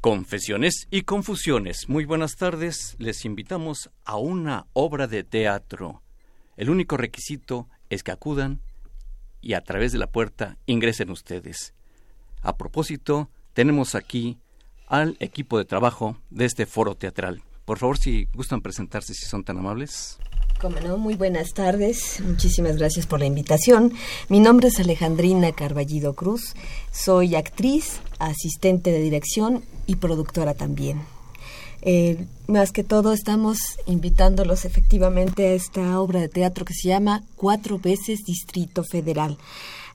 Confesiones y confusiones. Muy buenas tardes. Les invitamos a una obra de teatro. El único requisito es que acudan y a través de la puerta ingresen ustedes. A propósito, tenemos aquí al equipo de trabajo de este foro teatral. Por favor, si gustan presentarse, si son tan amables. Muy buenas tardes. Muchísimas gracias por la invitación. Mi nombre es Alejandrina Carballido Cruz. Soy actriz, asistente de dirección y productora también. Eh, más que todo estamos invitándolos efectivamente a esta obra de teatro que se llama Cuatro veces Distrito Federal.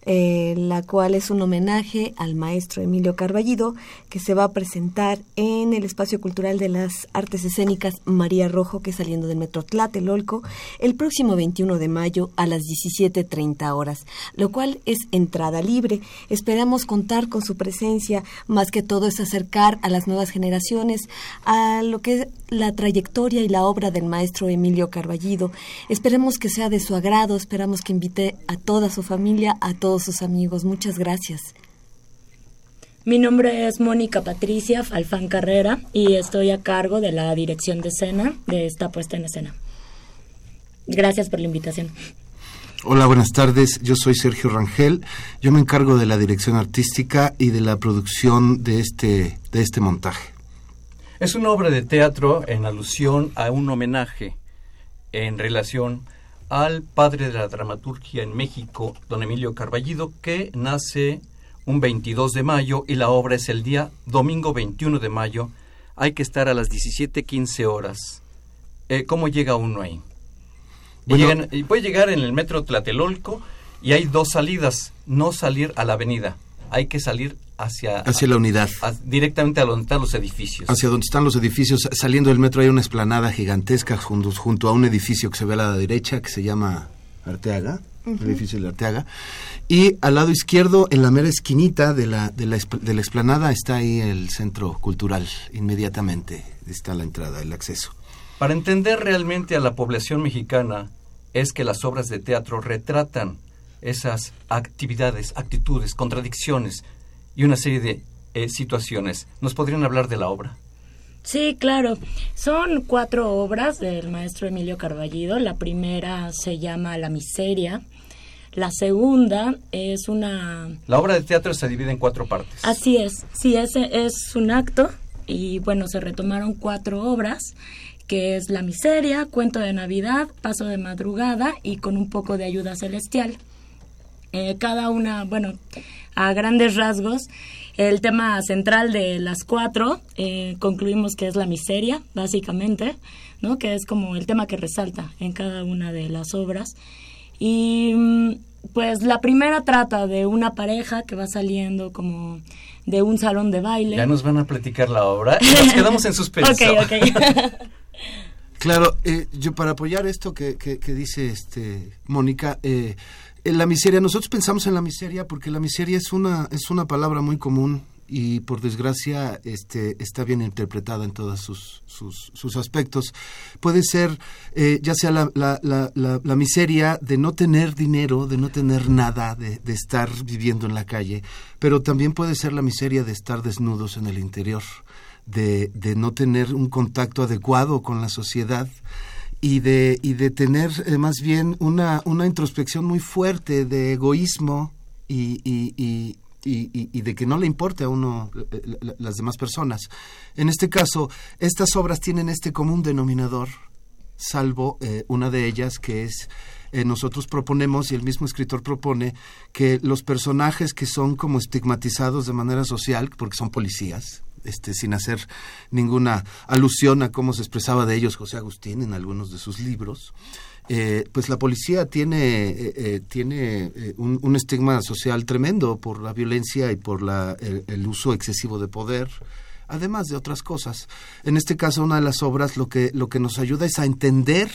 Eh, la cual es un homenaje al maestro Emilio Carballido, que se va a presentar en el Espacio Cultural de las Artes Escénicas María Rojo, que saliendo del Metro Tlatelolco, el próximo 21 de mayo a las 17.30 horas, lo cual es entrada libre. Esperamos contar con su presencia, más que todo es acercar a las nuevas generaciones a lo que es la trayectoria y la obra del maestro Emilio Carballido. Esperemos que sea de su agrado, esperamos que invite a toda su familia, a todos sus amigos. Muchas gracias. Mi nombre es Mónica Patricia Alfán Carrera y estoy a cargo de la dirección de escena de esta puesta en escena. Gracias por la invitación. Hola, buenas tardes. Yo soy Sergio Rangel. Yo me encargo de la dirección artística y de la producción de este, de este montaje. Es una obra de teatro en alusión a un homenaje en relación al padre de la dramaturgia en México, don Emilio Carballido, que nace un 22 de mayo y la obra es el día domingo 21 de mayo. Hay que estar a las 17.15 horas. Eh, ¿Cómo llega uno ahí? y puede llegar en el metro Tlatelolco y hay dos salidas, no salir a la avenida, hay que salir hacia, hacia la unidad. directamente a donde están los edificios. Hacia donde están los edificios. Saliendo del metro hay una esplanada gigantesca junto, junto a un edificio que se ve a la derecha que se llama Arteaga. El edificio de Arteaga. Y al lado izquierdo, en la mera esquinita de la, de la, de la explanada, está ahí el centro cultural. Inmediatamente está la entrada, el acceso. Para entender realmente a la población mexicana, es que las obras de teatro retratan esas actividades, actitudes, contradicciones y una serie de eh, situaciones. ¿Nos podrían hablar de la obra? Sí, claro. Son cuatro obras del maestro Emilio Carballido. La primera se llama La miseria. La segunda es una... La obra de teatro se divide en cuatro partes. Así es. Sí, ese es un acto y bueno, se retomaron cuatro obras que es La miseria, Cuento de Navidad, Paso de Madrugada y con un poco de ayuda celestial. Eh, cada una, bueno, a grandes rasgos, el tema central de las cuatro, eh, concluimos que es la miseria, básicamente, ¿no? que es como el tema que resalta en cada una de las obras. Y mm, pues la primera trata de una pareja que va saliendo como de un salón de baile. Ya nos van a platicar la obra nos quedamos en suspenso. ok, ok. claro, eh, yo para apoyar esto que, que, que dice este Mónica, eh, en la miseria, nosotros pensamos en la miseria porque la miseria es una, es una palabra muy común y por desgracia este, está bien interpretada en todos sus, sus, aspectos. Puede ser eh, ya sea la, la, la, la, miseria de no tener dinero, de no tener nada, de, de, estar viviendo en la calle, pero también puede ser la miseria de estar desnudos en el interior, de, de no tener un contacto adecuado con la sociedad y de, y de tener eh, más bien una, una introspección muy fuerte de egoísmo y, y, y, y, de que no le importe a uno eh, las demás personas. En este caso, estas obras tienen este común denominador, salvo eh, una de ellas que es nosotros proponemos y el mismo escritor propone que los personajes que son como estigmatizados de manera social, porque son policías, este, sin hacer ninguna alusión a cómo se expresaba de ellos José Agustín en algunos de sus libros. Eh, pues la policía tiene, eh, eh, tiene un, estigma social tremendo por la violencia y por la, el, uso excesivo de poder. además de otras cosas. En este caso, una de las obras lo que, lo que nos ayuda es a entender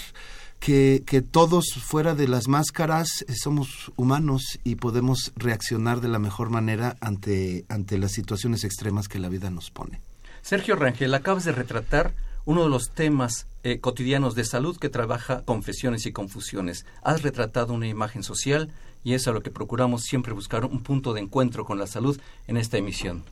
que, que todos fuera de las máscaras eh, somos humanos y podemos reaccionar de la mejor manera ante, ante las situaciones extremas que la vida nos pone. Sergio Rangel, acabas de retratar uno de los temas eh, cotidianos de salud que trabaja confesiones y confusiones. Has retratado una imagen social y es a lo que procuramos siempre buscar un punto de encuentro con la salud en esta emisión.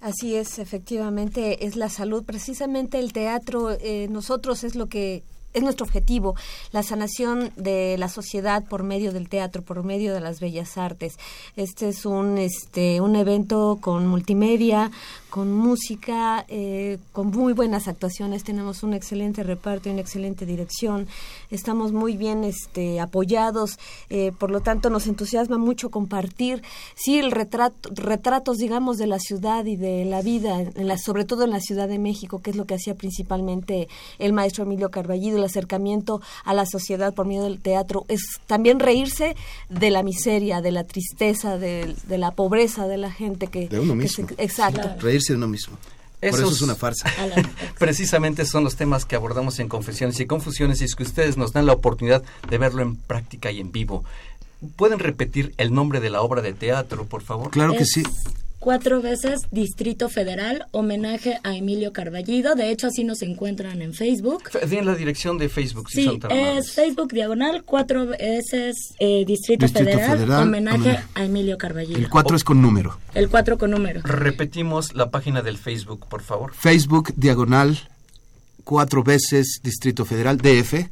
Así es, efectivamente, es la salud. Precisamente el teatro, eh, nosotros es lo que es nuestro objetivo, la sanación de la sociedad por medio del teatro, por medio de las bellas artes. Este es un, este, un evento con multimedia, con música, eh, con muy buenas actuaciones. Tenemos un excelente reparto y una excelente dirección. Estamos muy bien este, apoyados, eh, por lo tanto nos entusiasma mucho compartir, sí, el retrato, retratos, digamos, de la ciudad y de la vida, en la, sobre todo en la Ciudad de México, que es lo que hacía principalmente el maestro Emilio Carballido el acercamiento a la sociedad por medio del teatro, es también reírse de la miseria, de la tristeza, de, la pobreza de la gente que... De uno mismo. exacto. Reírse de uno mismo. Por eso es una farsa. Precisamente son los temas que abordamos en Confesiones y Confusiones y es que ustedes nos dan la oportunidad de verlo en práctica y en vivo. ¿Pueden repetir el nombre de la obra de teatro, por favor? Claro que sí cuatro veces Distrito Federal, homenaje a Emilio Carballido. De hecho, así nos encuentran en Facebook. Tienen la dirección de Facebook. Si sí, es Facebook Diagonal, cuatro veces eh, Distrito, Federal, homenaje a Emilio Carballido. El cuatro es con número. El cuatro con número. Repetimos la página del Facebook, por favor. Facebook Diagonal, cuatro veces Distrito Federal, DF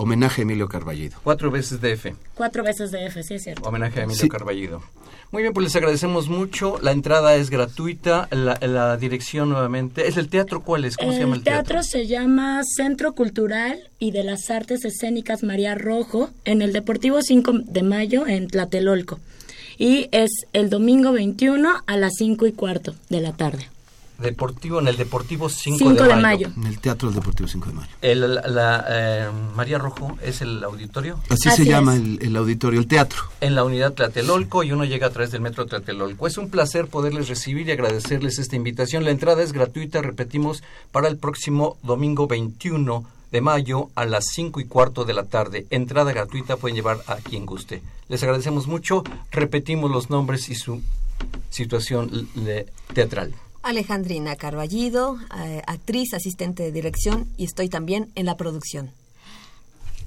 Homenaje a Emilio Carballido. Cuatro veces DF. Cuatro veces DF, sí es cierto. Homenaje a Emilio Carballido. Muy bien, pues les agradecemos mucho. La entrada es gratuita. La, dirección nuevamente. ¿Es el teatro cuál es? ¿Cómo se llama el teatro? El teatro se llama Centro Cultural y de las Artes Escénicas María Rojo en el Deportivo 5 de Mayo en Tlatelolco. Y es el domingo 21 a las 5 y cuarto de la tarde. Deportivo, en el Deportivo 5, de, mayo. En el Teatro del Deportivo 5 de Mayo. El, la, eh, María Rojo es el auditorio. Así, se llama el, auditorio, el teatro. En la unidad Tlatelolco y uno llega a través del metro Tlatelolco. Es un placer poderles recibir y agradecerles esta invitación. La entrada es gratuita, repetimos, para el próximo domingo 21 de mayo a las 5 y cuarto de la tarde. Entrada gratuita, pueden llevar a quien guste. Les agradecemos mucho. Repetimos los nombres y su situación teatral. Alejandrina Carballido, eh, actriz, asistente de dirección y estoy también en la producción.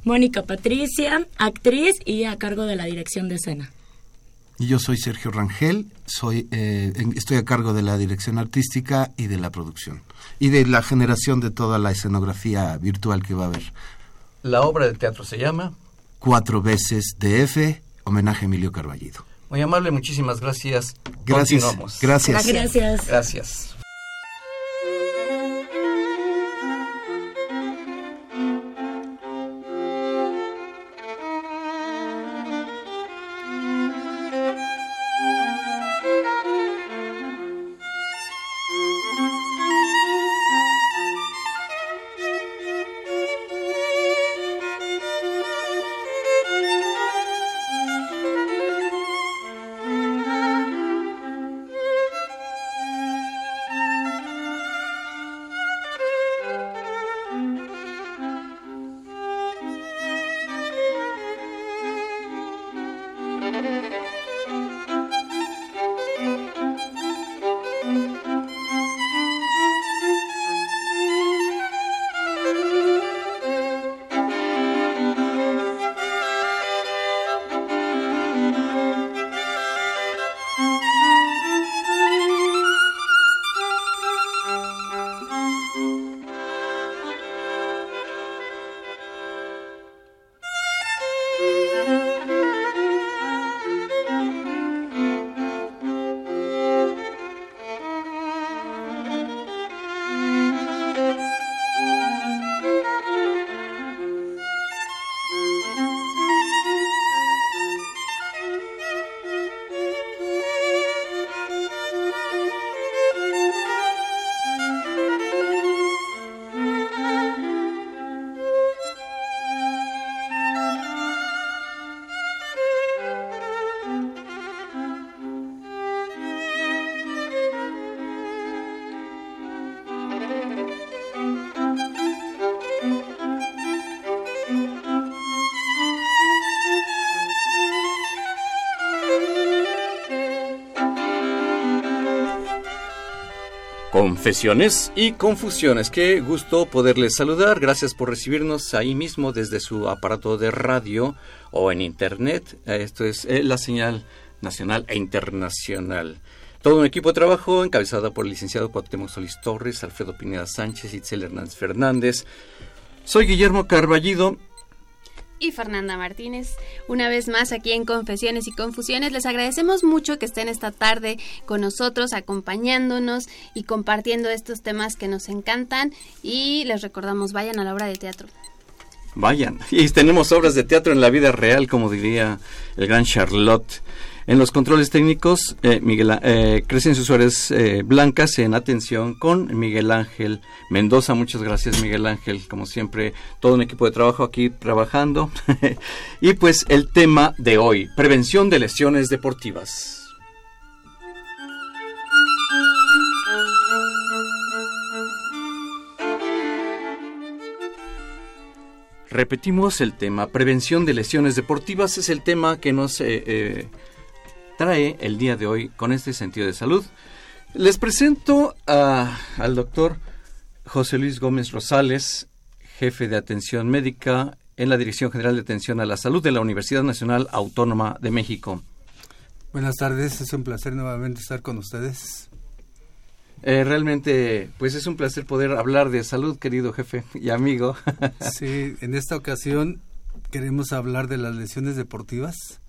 Mónica Patricia, actriz y a cargo de la dirección de escena. Y yo soy Sergio Rangel, soy, eh, estoy a cargo de la dirección artística y de la producción y de la generación de toda la escenografía virtual que va a haber. La obra de teatro se llama Cuatro veces DF, homenaje a Emilio Carballido. Muy amable, muchísimas gracias. Gracias. Gracias. Gracias. Gracias. Confesiones y confusiones. Qué gusto poderles saludar. Gracias por recibirnos ahí mismo desde su aparato de radio o en internet. Esto es eh, la señal nacional e internacional. Todo un equipo de trabajo encabezado por el licenciado Cuauhtémoc Solís Torres, Alfredo Pineda Sánchez, Itzel Hernández Fernández. Soy Guillermo Carballido y Fernanda Martínez. Una vez más aquí en Confesiones y Confusiones, les agradecemos mucho que estén esta tarde con nosotros, acompañándonos y compartiendo estos temas que nos encantan. Y les recordamos, vayan a la obra de teatro. Vayan. Y tenemos obras de teatro en la vida real, como diría el gran Charlotte. En los controles técnicos, eh, Miguel, eh, Crescencio Suárez eh, Blancas en atención con Miguel Ángel Mendoza. Muchas gracias, Miguel Ángel. Como siempre, todo un equipo de trabajo aquí trabajando. y pues el tema de hoy, prevención de lesiones deportivas. Repetimos el tema, prevención de lesiones deportivas es el tema que nos eh, eh, trae el día de hoy con este sentido de salud. Les presento al doctor José Luis Gómez Rosales, jefe de atención médica en la Dirección General de Atención a la Salud de la Universidad Nacional Autónoma de México. Buenas tardes, es un placer nuevamente estar con ustedes. Eh, realmente, pues es un placer poder hablar de salud, querido jefe y amigo. sí, en esta ocasión queremos hablar de las lesiones deportivas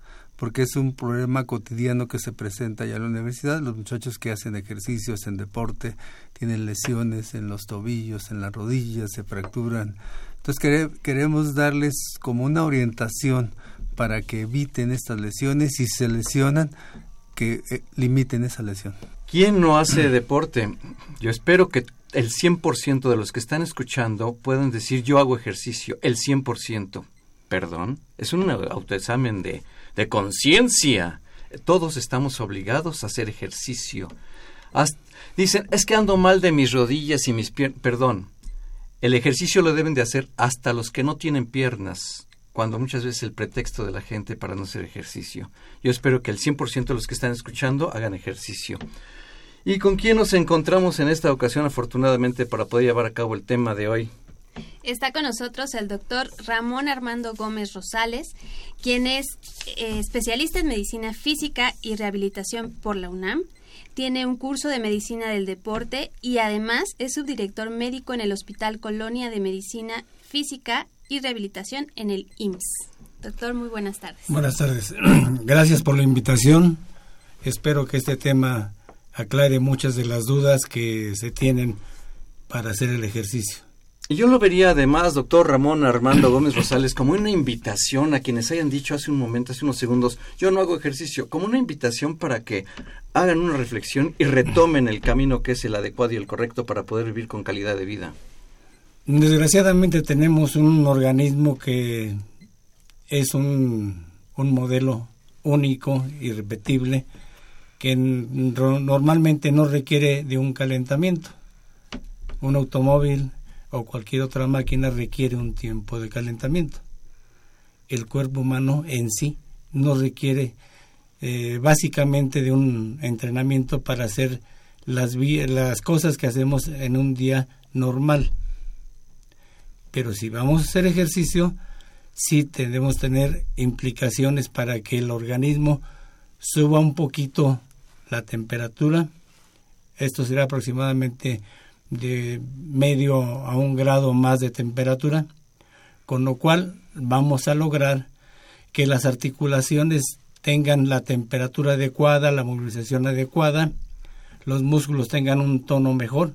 porque es un problema cotidiano que se presenta ya en la universidad. Los muchachos que hacen ejercicios en deporte tienen lesiones en los tobillos, en las rodillas, se fracturan. Entonces queremos darles como una orientación para que eviten estas lesiones y si se lesionan, que eh, limiten esa lesión. ¿Quién no hace deporte? Yo espero que el 100% de los que están escuchando puedan decir yo hago ejercicio, el 100%. Perdón, es un autoexamen de de conciencia. Todos estamos obligados a hacer ejercicio. dicen, es que ando mal de mis rodillas y mis piernas. Perdón, el ejercicio lo deben de hacer hasta los que no tienen piernas, cuando muchas veces el pretexto de la gente para no hacer ejercicio. Yo espero que el 100% de los que están escuchando hagan ejercicio. ¿Y con quién nos encontramos en esta ocasión, afortunadamente, para poder llevar a cabo el tema de hoy? Está con nosotros el doctor Ramón Armando Gómez Rosales, quien es eh, especialista en medicina física y rehabilitación por la UNAM. Tiene un curso de medicina del deporte y además es subdirector médico en el Hospital Colonia de Medicina Física y Rehabilitación en el IMSS. Doctor, muy buenas tardes. Buenas tardes. Gracias por la invitación. Espero que este tema aclare muchas de las dudas que se tienen para hacer el ejercicio. Yo lo vería además, doctor Ramón Armando Gómez Rosales, como una invitación a quienes hayan dicho hace un momento, hace unos segundos, yo no hago ejercicio, como una invitación para que hagan una reflexión y retomen el camino que es el adecuado y el correcto para poder vivir con calidad de vida. Desgraciadamente tenemos un organismo que es un, un modelo único, irrepetible, que normalmente no requiere de un calentamiento. Un automóvil o cualquier otra máquina requiere un tiempo de calentamiento. El cuerpo humano en sí no requiere eh, básicamente de un entrenamiento para hacer las, las cosas que hacemos en un día normal. Pero si vamos a hacer ejercicio, sí debemos tener implicaciones para que el organismo suba un poquito la temperatura. Esto será aproximadamente de medio a un grado más de temperatura, con lo cual vamos a lograr que las articulaciones tengan la temperatura adecuada, la movilización adecuada, los músculos tengan un tono mejor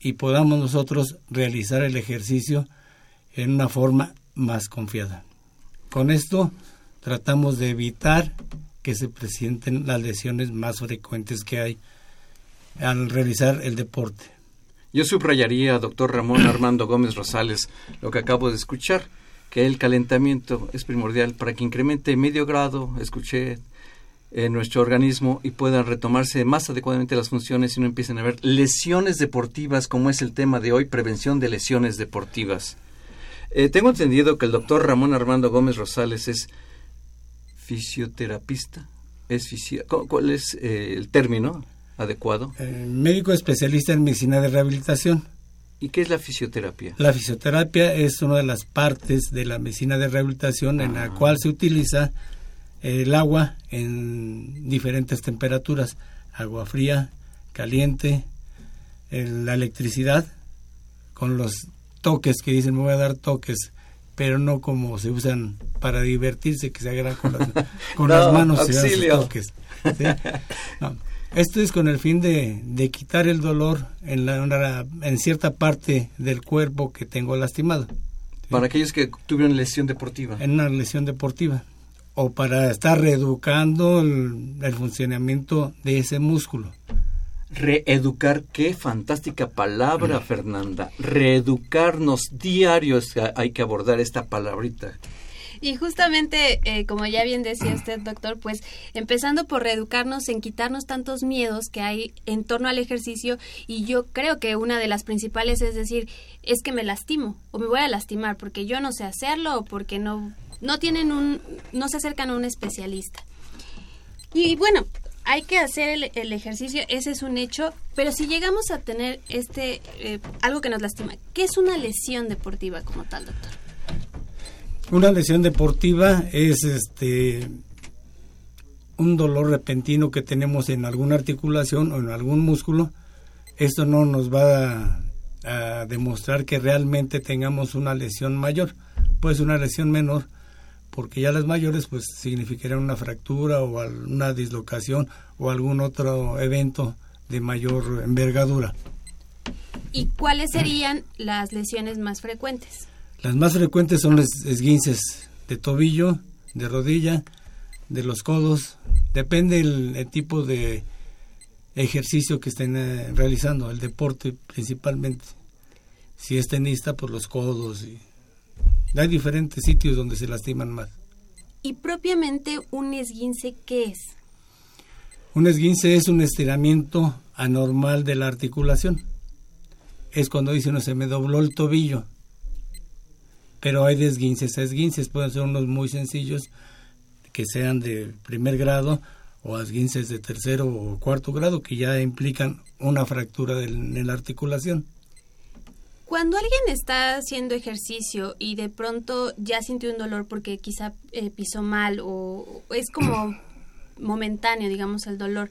y podamos nosotros realizar el ejercicio en una forma más confiada. Con esto tratamos de evitar que se presenten las lesiones más frecuentes que hay al realizar el deporte. Yo subrayaría, doctor Ramón Armando Gómez Rosales, lo que acabo de escuchar, que el calentamiento es primordial para que incremente medio grado, escuché, en nuestro organismo y puedan retomarse más adecuadamente las funciones y no empiecen a haber lesiones deportivas, como es el tema de hoy, prevención de lesiones deportivas. Eh, tengo entendido que el doctor Ramón Armando Gómez Rosales es fisioterapista. Es ¿Cuál es eh, el término? Adecuado? Eh, médico especialista en medicina de rehabilitación. ¿Y qué es la fisioterapia? La fisioterapia es una de las partes de la medicina de rehabilitación en la Ah. cual se utiliza el agua en diferentes temperaturas, agua fría, caliente, la electricidad, con los toques que dicen me voy a dar toques, pero no como se usan para divertirse, que se agarran con las, con No, las manos y se dan sus auxilio. toques. ¿sí? No. Esto es con el fin de, de quitar el dolor en, la, una- en cierta parte del cuerpo que tengo lastimado, Para aquellos que tuvieron lesión deportiva. en una lesión deportiva, o para estar reeducando el, el funcionamiento de ese músculo. Reeducar, qué fantástica palabra, Fernanda. Reeducarnos diarios, hay que abordar esta palabrita. Y justamente, eh, como ya bien decía usted, doctor, pues empezando por reeducarnos en quitarnos tantos miedos que hay en torno al ejercicio y yo creo que una de las principales es decir, es que me lastimo o me voy a lastimar porque yo no sé hacerlo o porque no, no tienen un, no se acercan a un especialista. Y bueno, hay que hacer el, el ejercicio, ese es un hecho, pero si llegamos a tener este, eh, algo que nos lastima, ¿qué es una lesión deportiva como tal, doctor? Una lesión deportiva es este un dolor repentino que tenemos en alguna articulación o en algún músculo. Esto no nos va a, a demostrar que realmente tengamos una lesión mayor, pues una lesión menor, porque ya las mayores pues significarían una fractura o una dislocación o algún otro evento de mayor envergadura. ¿Y cuáles serían las lesiones más frecuentes? Las más frecuentes son los esguinces de tobillo, de rodilla, de los codos. Depende el, el tipo de ejercicio que estén eh, realizando, el deporte principalmente. Si es tenista, pues los codos. Y... Hay diferentes sitios donde se lastiman más. Y propiamente un esguince, ¿qué es? Un esguince es un estiramiento anormal de la articulación. Es cuando dice uno se me dobló el tobillo. Pero hay de esguinces a esguinces, pueden ser unos muy sencillos que sean de primer grado o esguinces de tercero o cuarto grado que ya implican una fractura en la articulación. Cuando alguien está haciendo ejercicio y de pronto ya sintió un dolor porque quizá eh, pisó mal o es como momentáneo, digamos, el dolor,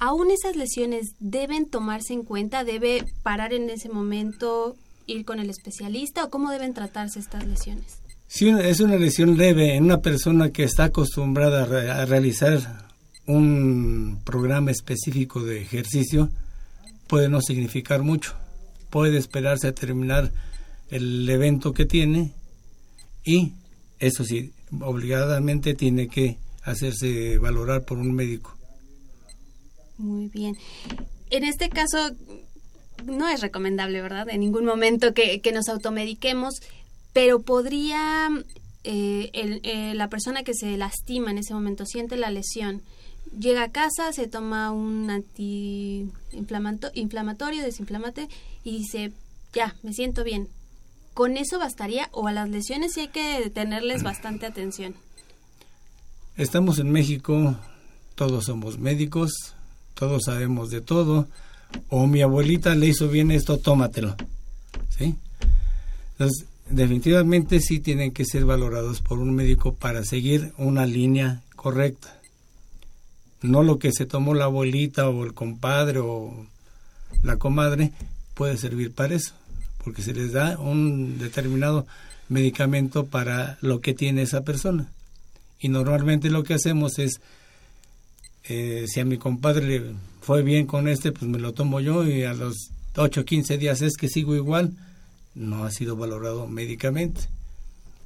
¿aún esas lesiones deben tomarse en cuenta? ¿Debe parar en ese momento, ir con el especialista o cómo deben tratarse estas lesiones? Si es una lesión leve en una persona que está acostumbrada a, re- a realizar un programa específico de ejercicio, puede no significar mucho. Puede esperarse a terminar el evento que tiene y, eso sí, obligadamente tiene que hacerse valorar por un médico. Muy bien. En este caso, no es recomendable, ¿verdad? En ningún momento que, que nos automediquemos, pero podría eh, el- eh, la persona que se lastima en ese momento, siente la lesión, llega a casa, se toma un antiinflamatorio, desinflamante y dice, ya, me siento bien. ¿Con eso bastaría o a las lesiones sí hay que tenerles bastante atención? Estamos en México, todos somos médicos, todos sabemos de todo. O mi abuelita le hizo bien esto, tómatelo. ¿Sí? Entonces, definitivamente sí tienen que ser valorados por un médico para seguir una línea correcta. No lo que se tomó la abuelita o el compadre o la comadre puede servir para eso, porque se les da un determinado medicamento para lo que tiene esa persona. Y normalmente lo que hacemos es, eh, si a mi compadre le fue bien con este, pues me lo tomo yo y a los 8 o 15 días es que sigo igual, no ha sido valorado médicamente.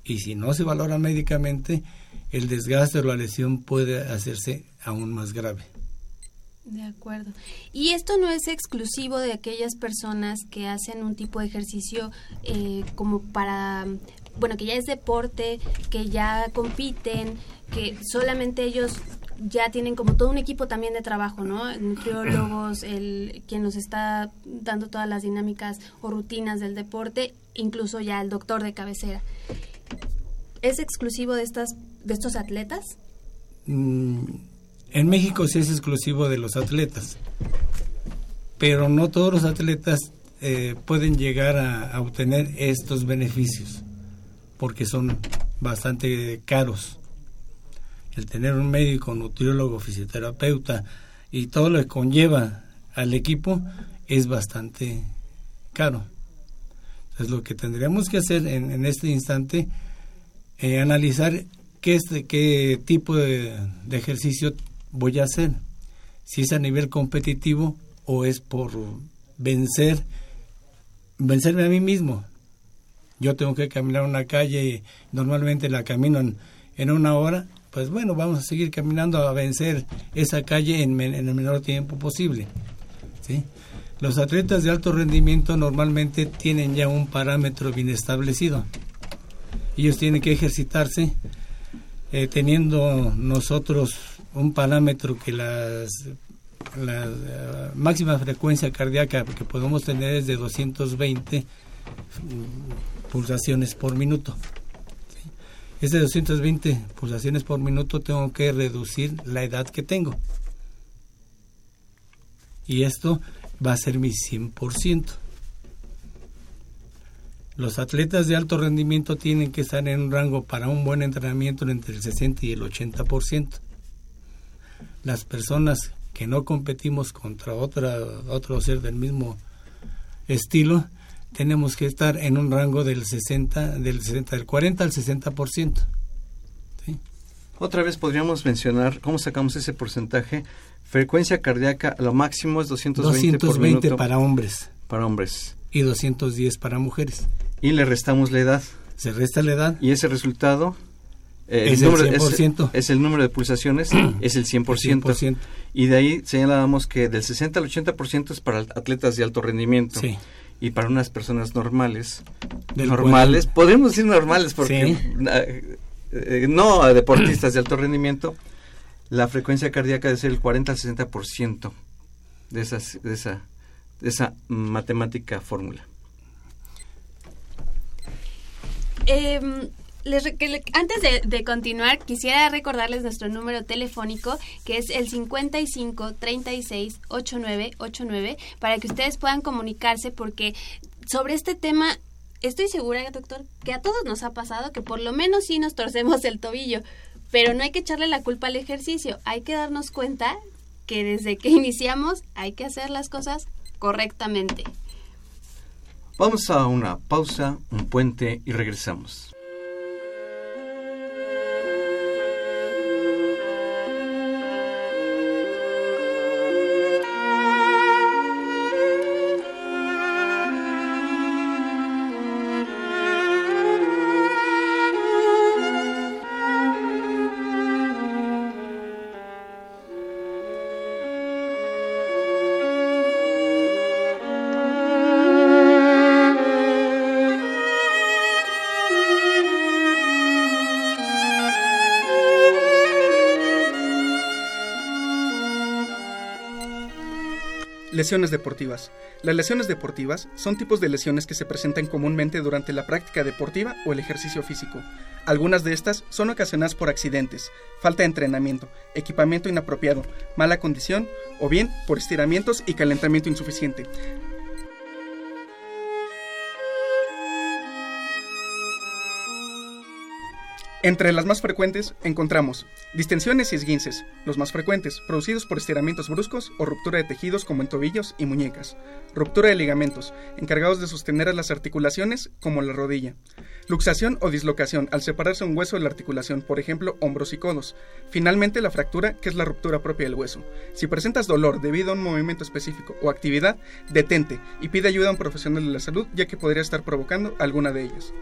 Y si no se valora médicamente, el desgaste o la lesión puede hacerse aún más grave. De acuerdo. Y esto no es exclusivo de aquellas personas que hacen un tipo de ejercicio eh, como para, bueno, que ya es deporte, que ya compiten, que solamente ellos ya tienen como todo un equipo también de trabajo, ¿no? Nutriólogos, el quien nos está dando todas las dinámicas o rutinas del deporte, incluso ya el doctor de cabecera. ¿Es exclusivo de estas de estos atletas? Mm, en México sí es exclusivo de los atletas. pero no todos los atletas eh, pueden llegar a, obtener estos beneficios porque son bastante caros. El tener un médico, nutriólogo, fisioterapeuta y todo lo que conlleva al equipo es bastante caro. Entonces lo que tendríamos que hacer en, este instante eh, analizar qué, qué tipo de, ejercicio voy a hacer. Si es a nivel competitivo o es por vencer, vencerme a mí mismo. Yo tengo que caminar una calle normalmente la camino en, una hora, pues bueno, vamos a seguir caminando a vencer esa calle en, el menor tiempo posible. Los atletas de alto rendimiento normalmente tienen ya un parámetro bien establecido. Ellos tienen que ejercitarse eh, teniendo nosotros un parámetro que las la eh, máxima frecuencia cardíaca que podemos tener es de 220 pulsaciones por minuto. ¿Sí? de 220 pulsaciones por minuto tengo que reducir la edad que tengo. Y esto va a ser mi 100%. Los atletas de alto rendimiento tienen que estar en un rango para un buen entrenamiento entre el 60 y el 80%. Las personas que no competimos contra otra, otro ser del mismo estilo, tenemos que estar en un rango del 60, del 60, del 40 al 60%. ¿sí? Otra vez podríamos mencionar cómo sacamos ese porcentaje. Frecuencia cardíaca, lo máximo es 220, 220 para hombres. Para hombres. Y 210 para mujeres. Y le restamos la edad. Se resta la edad. Y ese resultado eh, es, el, número, 100%. Es, el número de pulsaciones, es el 100%. Y de ahí señalábamos que del 60 al 80% es para atletas de alto rendimiento. Y para unas personas normales, normales, podemos decir normales porque eh, no a deportistas de alto rendimiento, la frecuencia cardíaca debe ser el 40 al 60% de, esas, de, esa, de esa matemática fórmula. Eh, antes de, continuar, quisiera recordarles nuestro número telefónico, que es el 55 36 89 89, para que ustedes puedan comunicarse, porque sobre este tema estoy segura, doctor, que a todos nos ha pasado que por lo menos sí nos torcemos el tobillo, pero no hay que echarle la culpa al ejercicio, hay que darnos cuenta que desde que iniciamos hay que hacer las cosas correctamente. Vamos a una pausa, un puente y regresamos. Lesiones deportivas. Las lesiones deportivas son tipos de lesiones que se presentan comúnmente durante la práctica deportiva o el ejercicio físico. Algunas de estas son ocasionadas por accidentes, falta de entrenamiento, equipamiento inapropiado, mala condición o bien por estiramientos y calentamiento insuficiente. Entre las más frecuentes encontramos distensiones y esguinces, los más frecuentes, producidos por estiramientos bruscos o ruptura de tejidos como en tobillos y muñecas, ruptura de ligamentos, encargados de sostener a las articulaciones como la rodilla, luxación o dislocación al separarse un hueso de la articulación, por ejemplo, hombros y codos, finalmente la fractura, que es la ruptura propia del hueso. Si presentas dolor debido a un movimiento específico o actividad, detente y pide ayuda a un profesional de la salud ya que podría estar provocando alguna de ellas.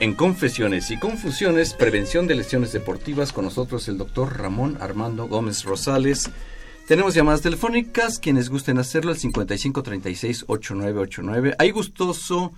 En Confesiones y Confusiones, Prevención de Lesiones Deportivas, con nosotros el doctor Ramón Armando Gómez Rosales. Tenemos llamadas telefónicas, quienes gusten hacerlo, el 5536-8989. Hay gustoso,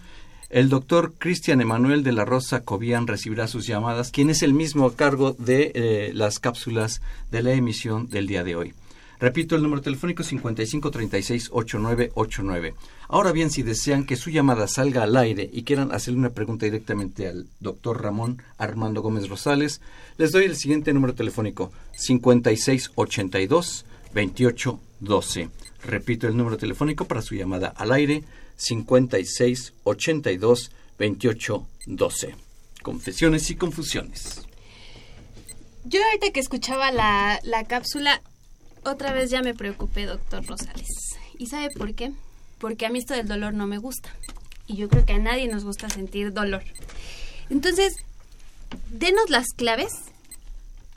el doctor Cristian Emanuel de la Rosa Cobian recibirá sus llamadas, quien es el mismo a cargo de eh, las cápsulas de la emisión del día de hoy. Repito, el número telefónico 5536-8989. Ahora bien, si desean que su llamada salga al aire y quieran hacerle una pregunta directamente al doctor Ramón Armando Gómez Rosales, les doy el siguiente número telefónico, 5682-2812. Repito el número telefónico para su llamada al aire, 5682-2812. Confesiones y confusiones. Yo ahorita que escuchaba la, la cápsula, otra vez ya me preocupé, doctor Rosales. ¿Y sabe por qué? Porque a mí esto del dolor no me gusta. Y yo creo que a nadie nos gusta sentir dolor. Entonces, denos las claves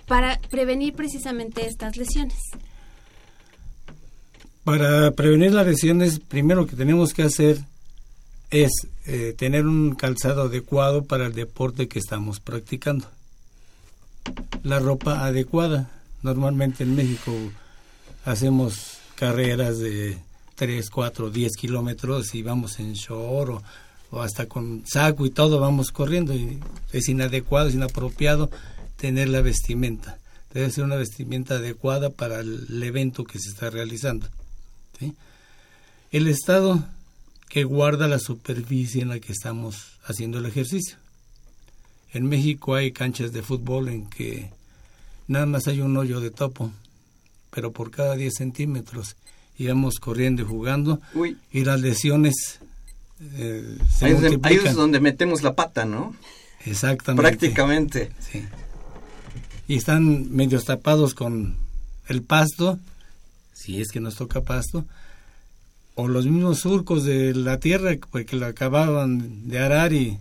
para prevenir precisamente estas lesiones. Para prevenir las lesiones, primero que tenemos que hacer es eh, tener un calzado adecuado para el deporte que estamos practicando. La ropa adecuada. Normalmente en México hacemos carreras de 3, 4, 10 kilómetros y vamos en short o, hasta con saco y todo vamos corriendo. Y es inadecuado, es inapropiado tener la vestimenta. Debe ser una vestimenta adecuada para el evento que se está realizando. El estado que guarda la superficie en la que estamos haciendo el ejercicio. En México hay canchas de fútbol en que nada más hay un hoyo de topo, pero por cada 10 centímetros íbamos corriendo y jugando Uy. y las lesiones eh, se ahí, ahí es donde metemos la pata, ¿no? Exactamente. Prácticamente. Sí. Y están medio tapados con el pasto, si es que nos toca pasto, o los mismos surcos de la tierra porque lo acababan de arar y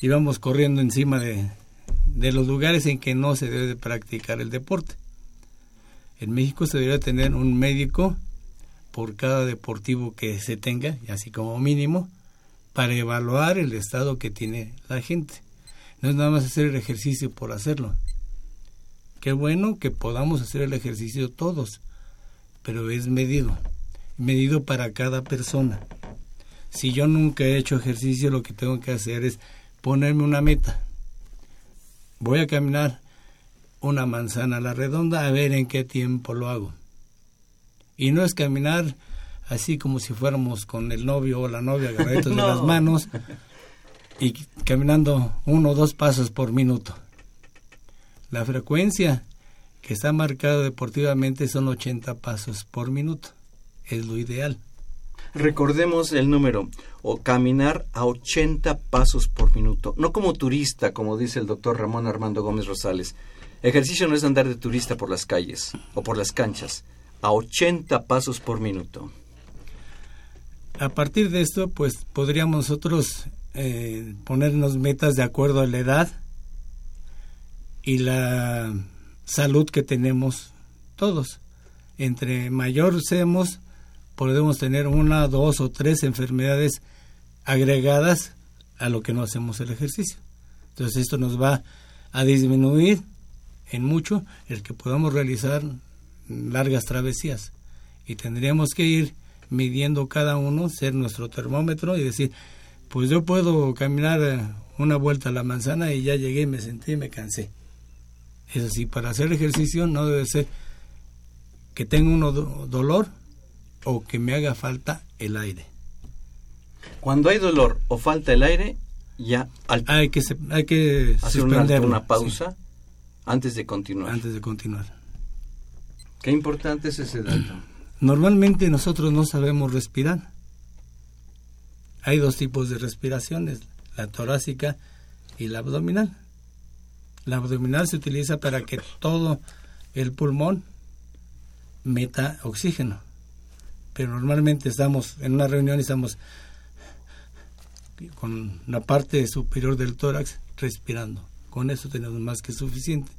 íbamos corriendo encima de, de los lugares en que no se debe de practicar el deporte. En México se debe tener un médico por cada deportivo que se tenga, y así como mínimo, para evaluar el estado que tiene la gente. No es nada más hacer el ejercicio por hacerlo. Qué bueno que podamos hacer el ejercicio todos, pero es medido, medido para cada persona. Si yo nunca he hecho ejercicio, lo que tengo que hacer es ponerme una meta. Voy a caminar una manzana a la redonda a ver en qué tiempo lo hago. Y no es caminar así como si fuéramos con el novio o la novia agarraditos No. de las manos y caminando uno o dos pasos por minuto. La frecuencia que está marcada deportivamente son 80 pasos por minuto. Es lo ideal. Recordemos el número, o caminar a 80 pasos por minuto, no como turista, como dice el doctor Ramón Armando Gómez Rosales. Ejercicio no es andar de turista por las calles o por las canchas, a 80 pasos por minuto. A partir de esto, pues podríamos nosotros eh, ponernos metas de acuerdo a la edad y la salud que tenemos todos. Entre mayor seamos, podemos tener una, dos o tres enfermedades agregadas a lo que no hacemos el ejercicio. Entonces esto nos va a disminuir en mucho el que podamos realizar largas travesías y tendríamos que ir midiendo cada uno, ser nuestro termómetro y decir, pues yo puedo caminar eh, una vuelta a la manzana y ya llegué, me sentí y me cansé. Es así, para hacer ejercicio no debe ser que tenga uno do- dolor o que me haga falta el aire. Cuando hay dolor o falta el aire, ya al Hay que, se- hay que hacer una pausa antes de continuar. Antes de continuar. Qué importante es ese dato. Normalmente nosotros no sabemos respirar. Hay dos tipos de respiraciones, la torácica y la abdominal. La abdominal se utiliza para que todo el pulmón meta oxígeno. Pero normalmente estamos en una reunión y estamos con la parte superior del tórax respirando. Con eso tenemos más que suficiente.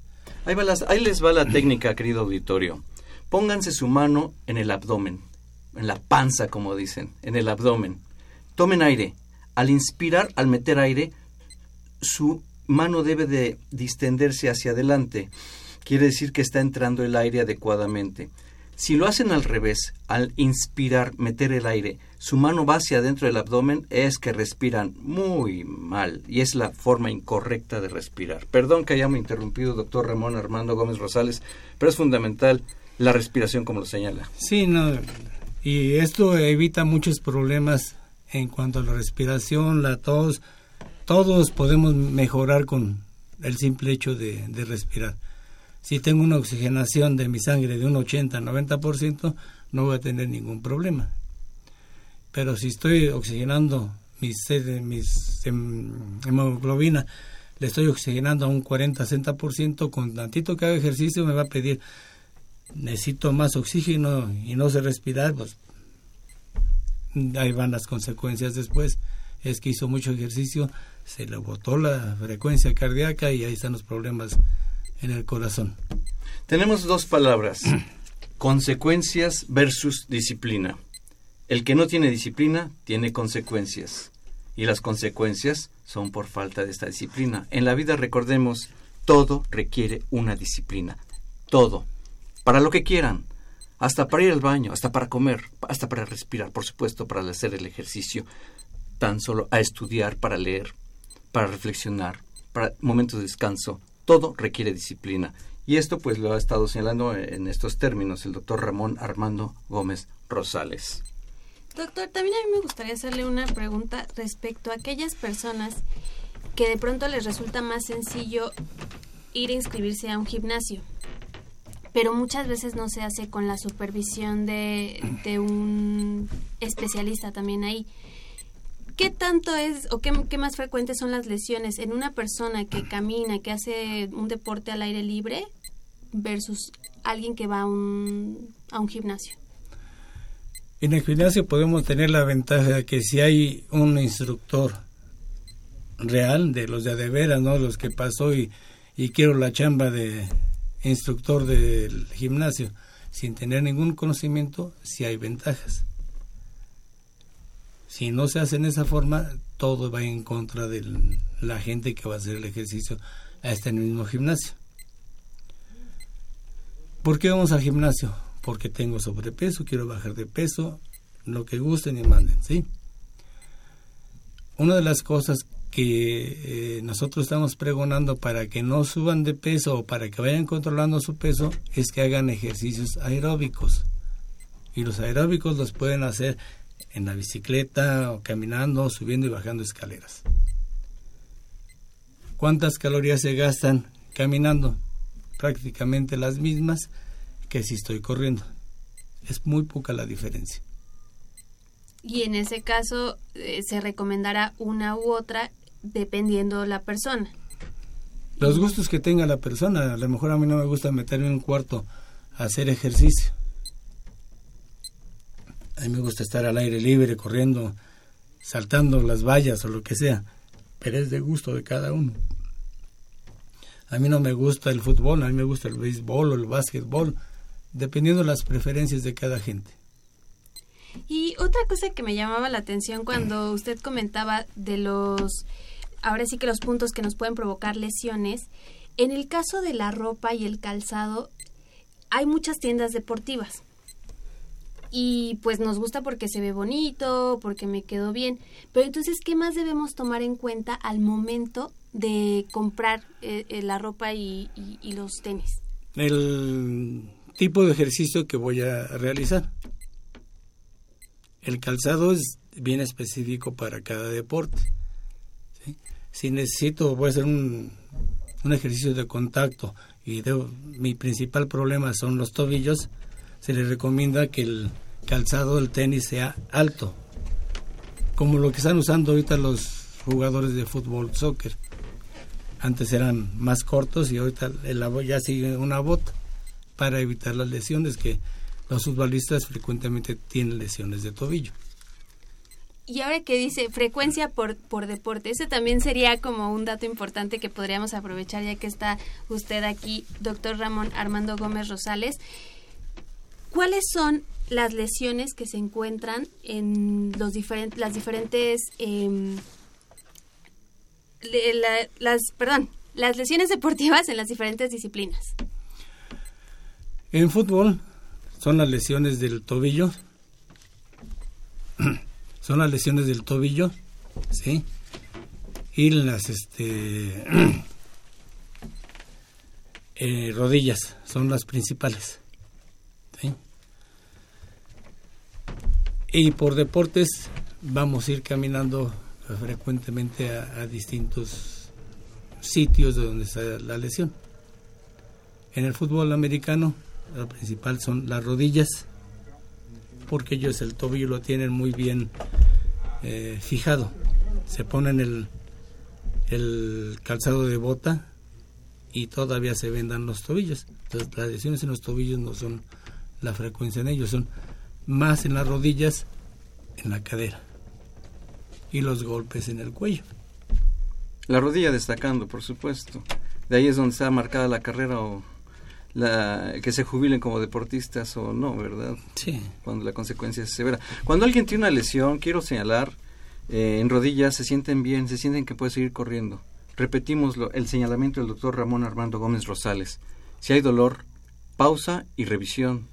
Ahí, va las- ahí les va la técnica, querido auditorio. Pónganse su mano en el abdomen, en la panza, como dicen, en el abdomen. Tomen aire. Al inspirar, al meter aire, su mano debe de distenderse hacia adelante. Quiere decir que está entrando el aire adecuadamente. Si lo hacen al revés, al inspirar, meter el aire, su mano va hacia adentro del abdomen, es que respiran muy mal y es la forma incorrecta de respirar. Perdón que hayamos interrumpido, doctor Ramón Armando Gómez Rosales, pero es fundamental la respiración como lo señala. Sí, no, y esto evita muchos problemas en cuanto a la respiración, la tos, todos podemos mejorar con el simple hecho de, de respirar. Si tengo una oxigenación de mi sangre de un 80-90%, no voy a tener ningún problema. Pero si estoy oxigenando mis, mis em, hemoglobina, le estoy oxigenando a un 40-60%, con tantito que haga ejercicio me va a pedir, necesito más oxígeno y no sé respirar, pues ahí van las consecuencias después. Es que hizo mucho ejercicio, se le botó la frecuencia cardíaca y ahí están los problemas en el corazón. Tenemos dos palabras, consecuencias versus disciplina. El que no tiene disciplina tiene consecuencias y las consecuencias son por falta de esta disciplina. En la vida recordemos, todo requiere una disciplina, todo, para lo que quieran, hasta para ir al baño, hasta para comer, hasta para respirar, por supuesto, para hacer el ejercicio, tan solo a estudiar, para leer, para reflexionar, para momentos de descanso, todo requiere disciplina. Y esto pues lo ha estado señalando en estos términos el doctor Ramón Armando Gómez Rosales. Doctor, también a mí me gustaría hacerle una pregunta respecto a aquellas personas que de pronto les resulta más sencillo ir a inscribirse a un gimnasio, pero muchas veces no se hace con la supervisión de, de un especialista también ahí. ¿Qué tanto es o qué, más frecuentes son las lesiones en una persona que camina, que hace un deporte al aire libre versus alguien que va a un, a un gimnasio? En el gimnasio podemos tener la ventaja de que si hay un instructor real, de los de veras, ¿no? Los que pasó y, quiero la chamba de instructor del gimnasio, sin tener ningún conocimiento, si hay ventajas. Si no se hace en esa forma, todo va en contra de la gente que va a hacer el ejercicio a este mismo gimnasio. ¿Por qué vamos al gimnasio? porque tengo sobrepeso, quiero bajar de peso, lo que gusten y manden, ¿sí? Una de las cosas que eh, nosotros estamos pregonando para que no suban de peso o para que vayan controlando su peso es que hagan ejercicios aeróbicos. Y los aeróbicos los pueden hacer en la bicicleta o caminando, subiendo y bajando escaleras. ¿Cuántas calorías se gastan caminando? Prácticamente las mismas que si estoy corriendo. Es muy poca la diferencia. Y en ese caso eh, se recomendará una u otra dependiendo la persona. Los gustos que tenga la persona. A lo mejor a mí no me gusta meterme en un cuarto a hacer ejercicio. Mí me gusta estar al aire libre, corriendo, saltando las vallas o lo que sea. Pero es de gusto de cada uno. A mí no me gusta el fútbol, a mí me gusta el béisbol o el básquetbol dependiendo de las preferencias de cada gente. Y otra cosa que me llamaba la atención cuando usted comentaba de los, ahora sí que los puntos que nos pueden provocar lesiones, en el caso de la ropa y el calzado, hay muchas tiendas deportivas. Y pues nos gusta porque se ve bonito, porque me quedó bien. Pero entonces, ¿qué más debemos tomar en cuenta al momento de comprar eh, eh, la ropa y, y los tenis? El tipo de ejercicio que voy a realizar. El calzado es bien específico para cada deporte. Si necesito, voy a hacer un, un ejercicio de contacto y mi principal problema son los tobillos, se le recomienda que el calzado del tenis sea alto, como lo que están usando ahorita los jugadores de fútbol, soccer. Antes eran más cortos y ahorita el, ya sigue una bota para evitar las lesiones que los futbolistas frecuentemente tienen lesiones de tobillo. Y ahora que dice frecuencia por, por deporte, ese también sería como un dato importante que podríamos aprovechar ya que está usted aquí, doctor Ramón Armando Gómez Rosales. ¿Cuáles son las lesiones que se encuentran en los diferentes, las diferentes, eh, las, perdón, las lesiones deportivas en las diferentes disciplinas? En fútbol son las lesiones del tobillo. son las lesiones del tobillo, ¿sí? Y las este eh, rodillas son las principales. Y por deportes vamos a ir caminando frecuentemente a, distintos sitios de donde está la lesión. En el fútbol americano, lo principal son las rodillas, porque ellos el tobillo lo tienen muy bien eh, fijado. Se ponen el, el calzado de bota y todavía se vendan los tobillos. Las lesiones en los tobillos no son la frecuencia en ellos, son más en las rodillas, en la cadera y los golpes en el cuello. La rodilla destacando, por supuesto. De ahí es donde está marcada la carrera o la, que se jubilen como deportistas o no, ¿verdad? Sí. Cuando la consecuencia es severa. Cuando alguien tiene una lesión, quiero señalar, eh, en rodillas se sienten bien, se sienten que puede seguir corriendo. Repetimos el señalamiento del doctor Ramón Armando Gómez Rosales. Si hay dolor, pausa y revisión.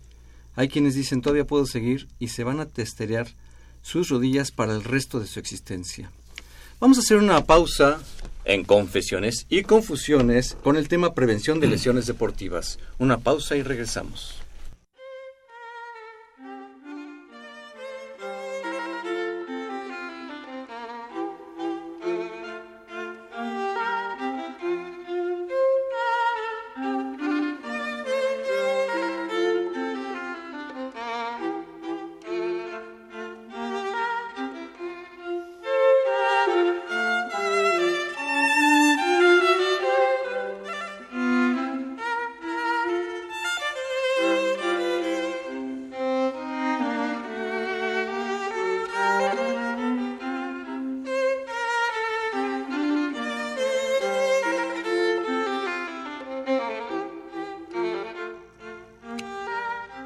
Hay quienes dicen todavía puedo seguir y se van a testerear sus rodillas para el resto de su existencia. Vamos a hacer una pausa en confesiones y confusiones con el tema prevención de lesiones deportivas. Una pausa y regresamos.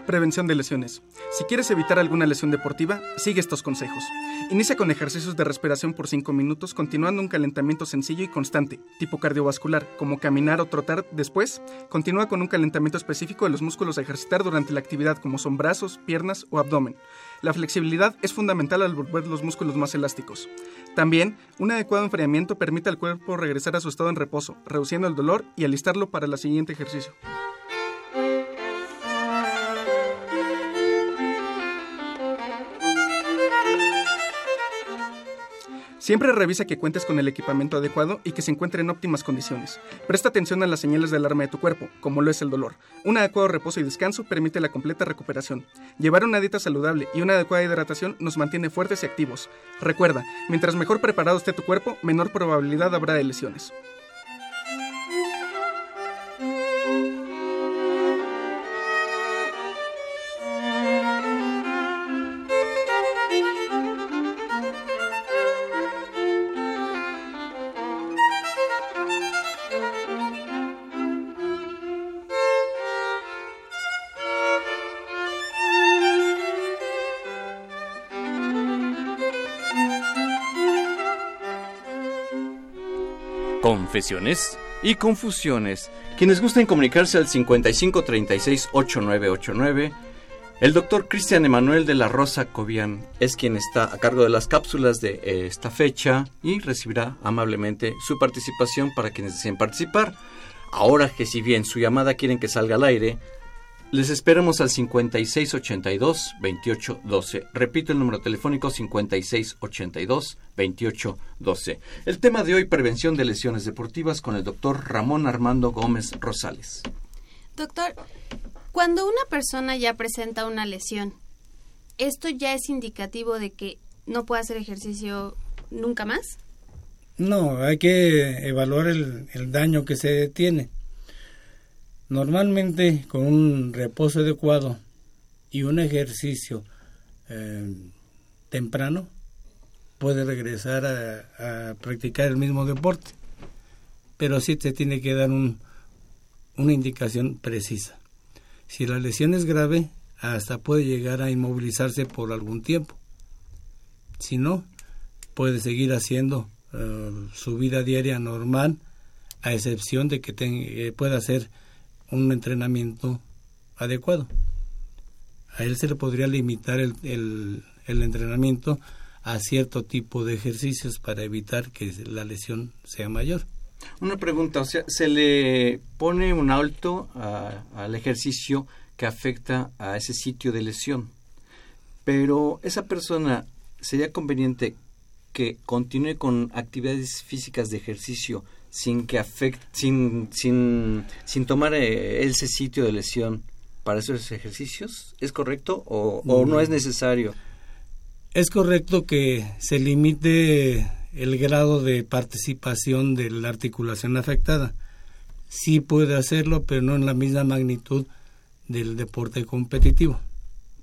Prevención de lesiones. Si quieres evitar alguna lesión deportiva, sigue estos consejos. Inicia con ejercicios de respiración por 5 minutos, continuando un calentamiento sencillo y constante, tipo cardiovascular, como caminar o trotar. Después, continúa con un calentamiento específico de los músculos a ejercitar durante la actividad, como son brazos, piernas o abdomen. La flexibilidad es fundamental al volver los músculos más elásticos. También, un adecuado enfriamiento permite al cuerpo regresar a su estado en reposo, reduciendo el dolor y alistarlo para el siguiente ejercicio. Siempre revisa que cuentes con el equipamiento adecuado y que se encuentre en óptimas condiciones. Presta atención a las señales de alarma de tu cuerpo, como lo es el dolor. Un adecuado reposo y descanso permite la completa recuperación. Llevar una dieta saludable y una adecuada hidratación nos mantiene fuertes y activos. Recuerda, mientras mejor preparado esté tu cuerpo, menor probabilidad habrá de lesiones. Confesiones y confusiones. Quienes gusten comunicarse al 5536-8989. El doctor Cristian Emanuel de la Rosa Cobian es quien está a cargo de las cápsulas de esta fecha y recibirá amablemente su participación para quienes deseen participar. Ahora que si bien su llamada quieren que salga al aire, les esperamos al 5682-2812. Repito el número telefónico 5682-2812. El tema de hoy, prevención de lesiones deportivas con el doctor Ramón Armando Gómez Rosales. Doctor, cuando una persona ya presenta una lesión, ¿esto ya es indicativo de que no puede hacer ejercicio nunca más? No, hay que evaluar el, el daño que se tiene Normalmente con un reposo adecuado y un ejercicio eh, temprano puede regresar a, practicar el mismo deporte, pero sí te tiene que dar un, una indicación precisa. Si la lesión es grave, hasta puede llegar a inmovilizarse por algún tiempo. Si no, puede seguir haciendo eh, su vida diaria normal, a excepción de que eh, pueda hacer un entrenamiento adecuado. A él se le podría limitar el, el, entrenamiento a cierto tipo de ejercicios para evitar que la lesión sea mayor. Una pregunta, o sea, ¿se le pone un alto al ejercicio que afecta a ese sitio de lesión? pero esa persona sería conveniente que continúe con actividades físicas de ejercicio sin que afecte, sin, sin, sin tomar eh, ese sitio de lesión para esos ejercicios? ¿Es correcto o, o no es necesario? Es correcto que se limite el grado de participación de la articulación afectada. Sí puede hacerlo, pero no en la misma magnitud del deporte competitivo.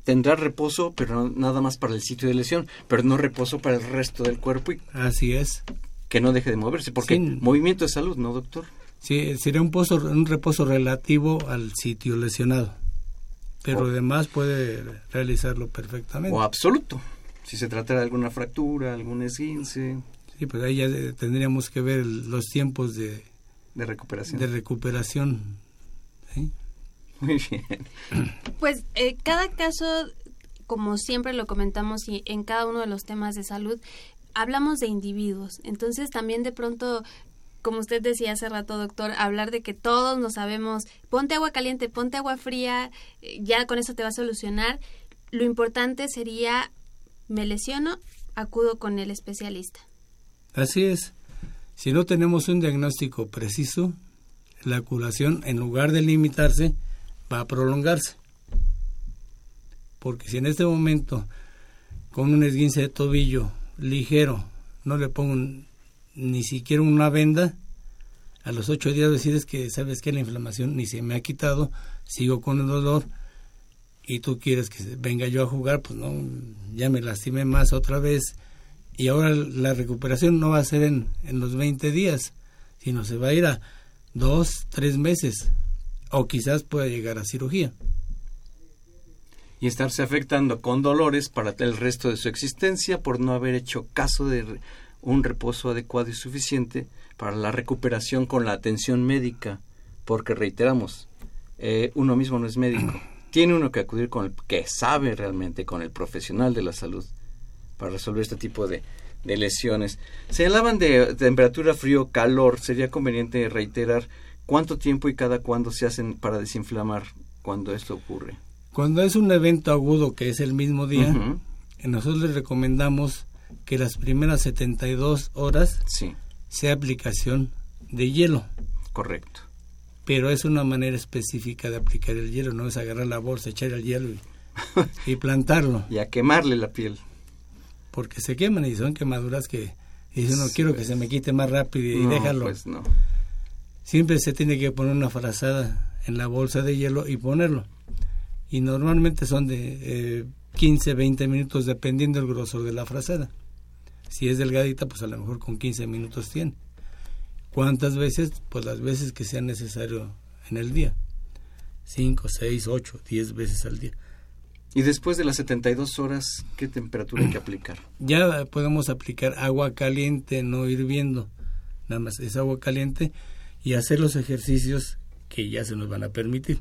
Tendrá reposo, pero nada más para el sitio de lesión, pero no reposo para el resto del cuerpo. Y Así es. Que no deje de moverse, porque movimiento de salud, ¿no, doctor? Sí, sería un, pozo, un reposo relativo al sitio lesionado, pero además puede realizarlo perfectamente. O absoluto, si se trata de alguna fractura, algún esguince. Sí, pues ahí ya tendríamos que ver los tiempos de, de recuperación. De recuperación. Muy bien. Pues eh, cada caso, como siempre lo comentamos y en cada uno de los temas de salud, hablamos de individuos. Entonces también de pronto como usted decía hace rato, doctor, hablar de que todos no sabemos, ponte agua caliente, ponte agua fría, eh, ya con eso te va a solucionar. Lo importante sería, me lesiono, acudo con el especialista. Así es. Si no tenemos un diagnóstico preciso, la curación, en lugar de limitarse, va a prolongarse. Porque si en este momento, con un esguince de tobillo ligero, no le pongo ni siquiera una venda, a los ocho días decides que sabes que la inflamación ni se me ha quitado, sigo con el dolor. Y tú quieres que venga yo a jugar, pues no, ya me lastimé más otra vez. Y ahora la recuperación no va a ser en, en los 20 días, sino se va a ir a dos, tres meses o quizás pueda llegar a cirugía. Y estarse afectando con dolores para el resto de su existencia por no haber hecho caso de un reposo adecuado y suficiente para la recuperación con la atención médica, porque reiteramos, eh, uno mismo no es médico, tiene uno que acudir con el que sabe realmente, con el profesional de la salud para resolver este tipo de, lesiones. Se hablaban de temperatura, frío, calor. Sería conveniente reiterar cuánto tiempo y cada cuándo se hacen para desinflamar cuando esto ocurre. Cuando es un evento agudo que es el mismo día, nosotros les recomendamos que las primeras 72 horas sea aplicación de hielo. Correcto. Pero es una manera específica de aplicar el hielo, no es agarrar la bolsa, echar el hielo y, y plantarlo. y a quemarle la piel porque se queman y son quemaduras que dice no quiero que se me quite más rápido y déjalo. Pues no. Siempre se tiene que poner una frazada en la bolsa de hielo y ponerlo. Y normalmente son de eh, 15, 20 minutos dependiendo del grosor de la frazada. Si es delgadita, pues a lo mejor con 15 minutos tiene. ¿Cuántas veces? Pues las veces que sea necesario en el día. 5, 6, 8, 10 veces al día. Y después de las 72 horas, ¿qué temperatura hay que aplicar? Ya podemos aplicar agua caliente, no hirviendo. Nada más es agua caliente y hacer los ejercicios que ya se nos van a permitir.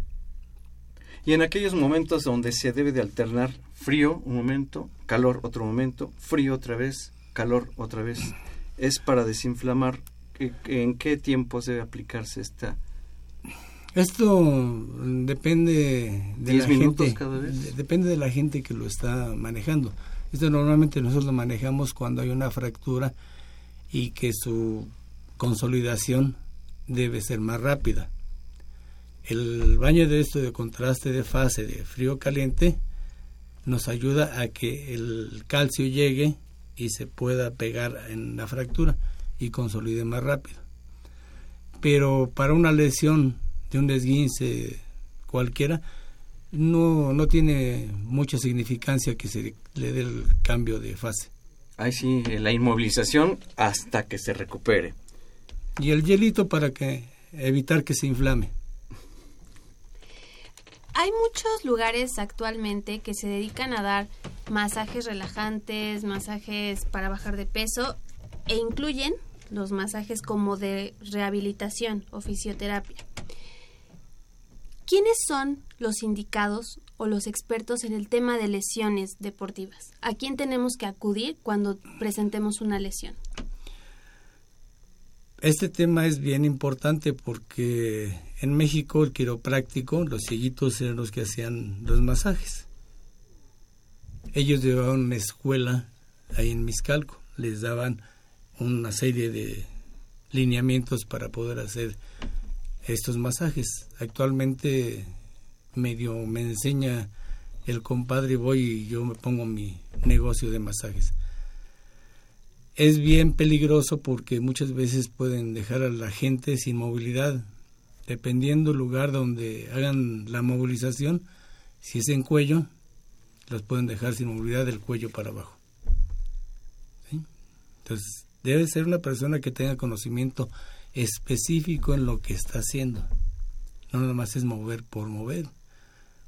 Y en aquellos momentos donde se debe de alternar frío un momento, calor otro momento, frío otra vez, calor otra vez, es para desinflamar. ¿En qué tiempo debe aplicarse esta esto depende de la gente, cada vez? depende de la gente que lo está manejando. Esto normalmente nosotros lo manejamos cuando hay una fractura y que su consolidación debe ser más rápida. El baño de esto de contraste de fase de frío caliente nos ayuda a que el calcio llegue y se pueda pegar en la fractura y consolide más rápido. Pero para una lesión de un desguince cualquiera, no, no tiene mucha significancia que se le dé el cambio de fase. Ahí sí, la inmovilización hasta que se recupere. Y el hielito para que evitar que se inflame. Hay muchos lugares actualmente que se dedican a dar masajes relajantes, masajes para bajar de peso e incluyen los masajes como de rehabilitación o fisioterapia. ¿Quiénes son los indicados o los expertos en el tema de lesiones deportivas? ¿A quién tenemos que acudir cuando presentemos una lesión? Este tema es bien importante porque en México el quiropráctico, los cieguitos eran los que hacían los masajes. ellos llevaban una escuela ahí en Miscalco, les daban una serie de lineamientos para poder hacer estos masajes. Actualmente medio me enseña el compadre voy y yo me pongo mi negocio de masajes. Es bien peligroso porque muchas veces pueden dejar a la gente sin movilidad. Dependiendo del lugar donde hagan la movilización, si es en cuello, los pueden dejar sin movilidad del cuello para abajo. Entonces, debe ser una persona que tenga conocimiento específico en lo que está haciendo. No nada más es mover por mover.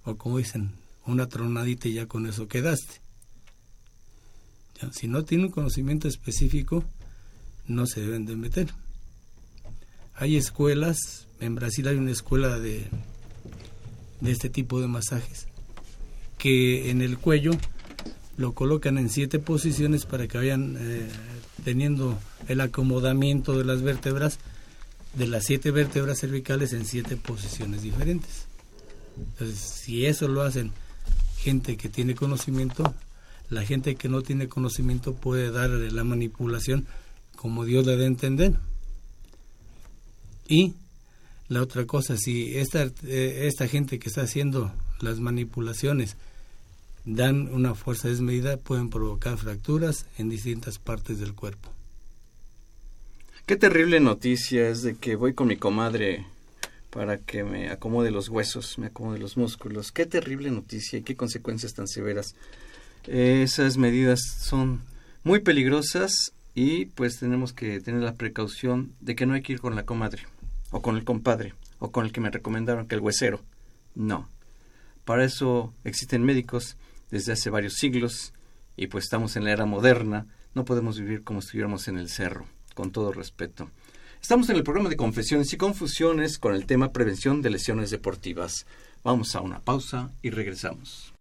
O como dicen, una tronadita y ya con eso quedaste. si no tiene un conocimiento específico, no se deben de meter. Hay escuelas, en Brasil hay una escuela de, de este tipo de masajes, que en el cuello lo colocan en siete posiciones para que vayan eh, teniendo el acomodamiento de las vértebras, de las siete vértebras cervicales en siete posiciones diferentes. Entonces, si eso lo hacen gente que tiene conocimiento, la gente que no tiene conocimiento puede dar la manipulación como Dios le da a entender. Y la otra cosa, si esta, eh, esta gente que está haciendo las manipulaciones dan una fuerza desmedida, pueden provocar fracturas en distintas partes del cuerpo. Qué terrible noticia es de que voy con mi comadre para que me acomode los huesos, me acomode los músculos. Qué terrible noticia y qué consecuencias tan severas. esas medidas son muy peligrosas y pues tenemos que tener la precaución de que no hay que ir con la comadre o con el compadre o con el que me recomendaron que el huesero. No. Para eso existen médicos desde hace varios siglos y pues estamos en la era moderna, no podemos vivir como estuviéramos en el cerro, con todo respeto. Estamos en el programa de Confesiones y Confusiones con el tema Prevención de Lesiones Deportivas. Vamos a una pausa y regresamos.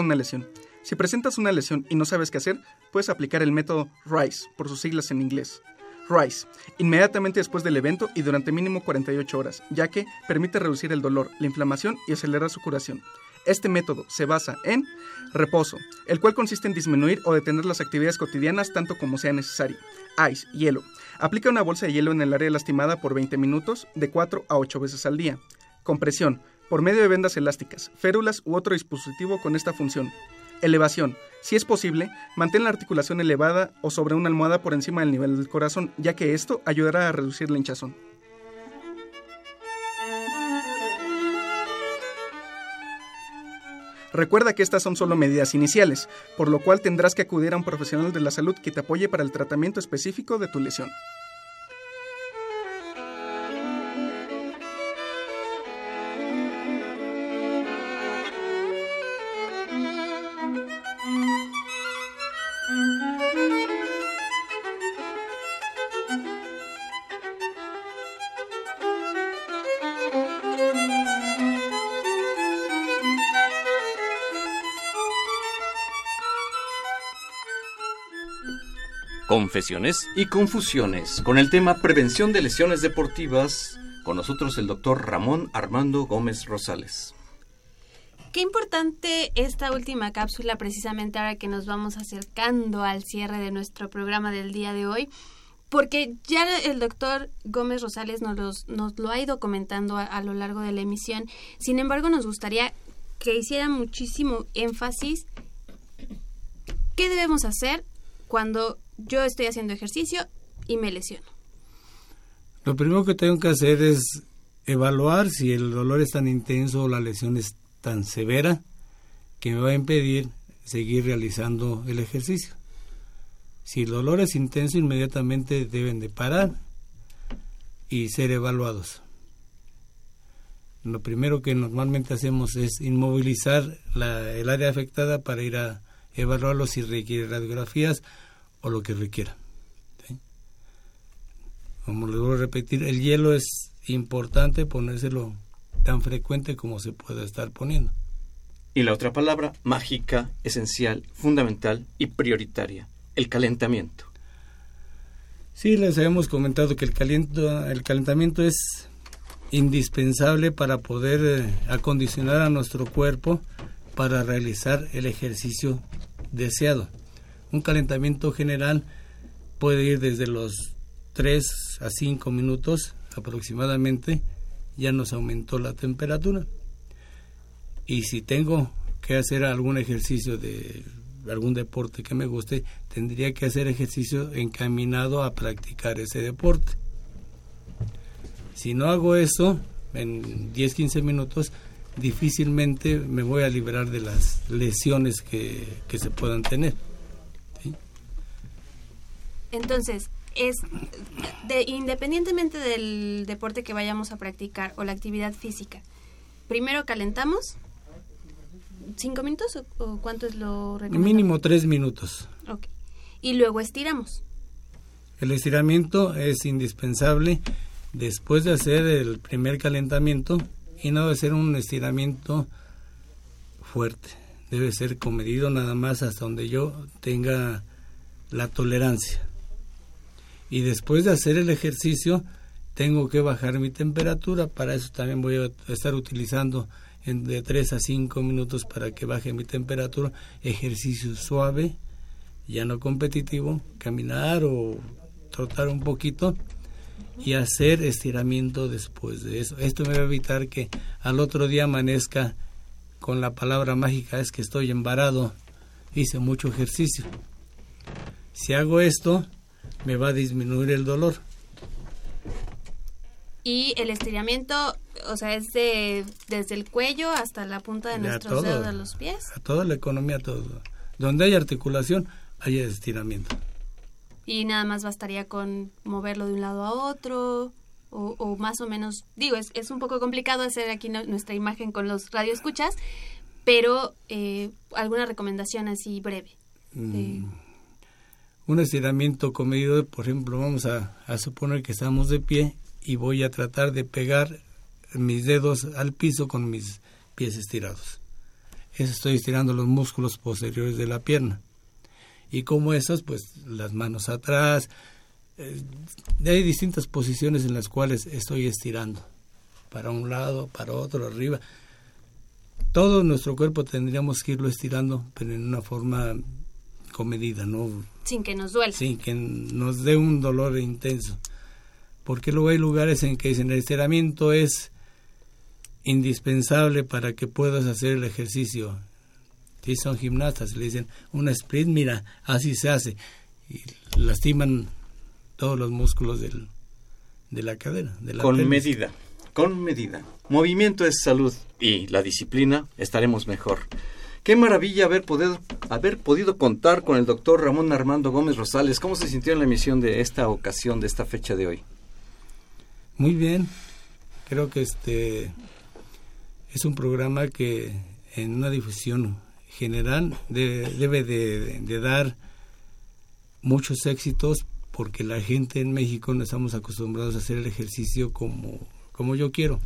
Una lesión. Si presentas una lesión y no sabes qué hacer, puedes aplicar el método RISE, por sus siglas en inglés. RISE, inmediatamente después del evento y durante mínimo 48 horas, ya que permite reducir el dolor, la inflamación y acelerar su curación. Este método se basa en reposo, el cual consiste en disminuir o detener las actividades cotidianas tanto como sea necesario. Ice, hielo. Aplica una bolsa de hielo en el área lastimada por 20 minutos, de 4 a 8 veces al día. Compresión por medio de vendas elásticas, férulas u otro dispositivo con esta función. Elevación. Si es posible, mantén la articulación elevada o sobre una almohada por encima del nivel del corazón, ya que esto ayudará a reducir la hinchazón. Recuerda que estas son solo medidas iniciales, por lo cual tendrás que acudir a un profesional de la salud que te apoye para el tratamiento específico de tu lesión. Confesiones y confusiones con el tema prevención de lesiones deportivas. Con nosotros el doctor Ramón Armando Gómez Rosales. Qué importante esta última cápsula precisamente ahora que nos vamos acercando al cierre de nuestro programa del día de hoy, porque ya el doctor Gómez Rosales nos, nos lo ha ido comentando a, a lo largo de la emisión. Sin embargo, nos gustaría que hiciera muchísimo énfasis qué debemos hacer cuando yo estoy haciendo ejercicio y me lesiono. Lo primero que tengo que hacer es evaluar si el dolor es tan intenso o la lesión es tan severa que me va a impedir seguir realizando el ejercicio. Si el dolor es intenso, inmediatamente deben de parar y ser evaluados. lo primero que normalmente hacemos es inmovilizar la, el área afectada para ir a evaluarlo si requiere radiografías o lo que requiera. Como les voy a repetir, el hielo es importante ponérselo tan frecuente como se pueda estar poniendo. Y la otra palabra, mágica, esencial, fundamental y prioritaria, el calentamiento. Sí, les habíamos comentado que el, caliento, el calentamiento es indispensable para poder eh, acondicionar a nuestro cuerpo para realizar el ejercicio deseado. Un calentamiento general puede ir desde los 3 a 5 minutos aproximadamente, ya nos aumentó la temperatura. Y si tengo que hacer algún ejercicio de algún deporte que me guste, tendría que hacer ejercicio encaminado a practicar ese deporte. Si no hago eso en 10-15 minutos, difícilmente me voy a liberar de las lesiones que se puedan tener. Entonces, es de, independientemente del deporte que vayamos a practicar o la actividad física, primero calentamos cinco minutos o, cuánto es lo recomendable? Mínimo tres minutos. Ok. Y luego estiramos. El estiramiento es indispensable después de hacer el primer calentamiento y no debe ser un estiramiento fuerte. Debe ser comedido nada más hasta donde yo tenga la tolerancia. Y después de hacer el ejercicio, tengo que bajar mi temperatura. Para eso también voy a estar utilizando de 3 a 5 minutos para que baje mi temperatura, ejercicio suave, ya no competitivo, caminar o trotar un poquito y hacer estiramiento después de eso. Esto me va a evitar que al otro día amanezca con la palabra mágica es que estoy embarado, hice mucho ejercicio. Si hago esto, me va a disminuir el dolor. Y el estiramiento, o sea, es de, desde el cuello hasta la punta de nuestros dedos de los pies. A toda la economía, todo. Donde hay articulación, hay estiramiento. Y nada más bastaría con moverlo de un lado a otro, o, más o menos, digo, es, es un poco complicado hacer aquí nuestra imagen con los radioescuchas, pero eh, alguna recomendación así breve. Mm. Un estiramiento comedido, por ejemplo, vamos a, suponer que estamos de pie y voy a tratar de pegar mis dedos al piso con mis pies estirados. Eso estoy estirando los músculos posteriores de la pierna. Y como esas, pues las manos atrás. Eh, hay distintas posiciones en las cuales estoy estirando. Para un lado, para otro, arriba. Todo nuestro cuerpo tendríamos que irlo estirando, pero en una forma comedida, ¿no? Sin que nos duela. Sin que nos dé un dolor intenso porque luego hay lugares en que dicen el estiramiento es indispensable para que puedas hacer el ejercicio. Si son gimnastas, le dicen una sprint, mira, así se hace. Y lastiman todos los músculos del, de la cadera. De la con medida, con medida. Movimiento es salud y la disciplina estaremos mejor. Qué maravilla haber podido, haber podido contar con el doctor Ramón Armando Gómez Rosales. ¿Cómo se sintió en la emisión de esta ocasión, de esta fecha de hoy? Muy bien, creo que este es un programa que en una difusión general debe de, dar muchos éxitos porque la gente en México no estamos acostumbrados a hacer el ejercicio como, como yo quiero.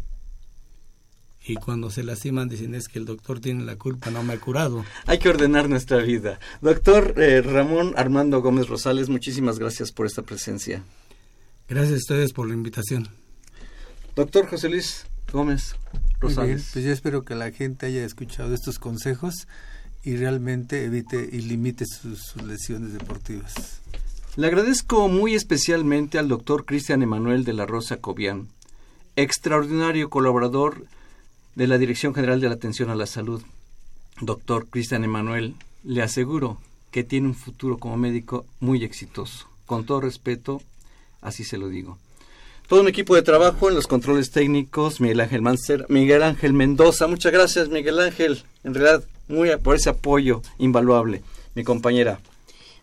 Y cuando se lastiman dicen es que el doctor tiene la culpa, no me ha curado. Hay que ordenar nuestra vida. Doctor eh, Ramón Armando Gómez Rosales, muchísimas gracias por esta presencia. Gracias a ustedes por la invitación. Doctor José Luis Gómez Rosales. pues yo espero que la gente haya escuchado estos consejos y realmente evite y limite sus, lesiones deportivas. Le agradezco muy especialmente al doctor Cristian Emanuel de la Rosa Cobian, extraordinario colaborador de la Dirección General de la Atención a la Salud. Doctor Cristian Emanuel, le aseguro que tiene un futuro como médico muy exitoso. Con todo respeto, así se lo digo. Todo un equipo de trabajo en los controles técnicos, Miguel Ángel Mancer, Miguel Ángel Mendoza. Muchas gracias, Miguel Ángel. En realidad, muy por ese apoyo invaluable. Mi compañera.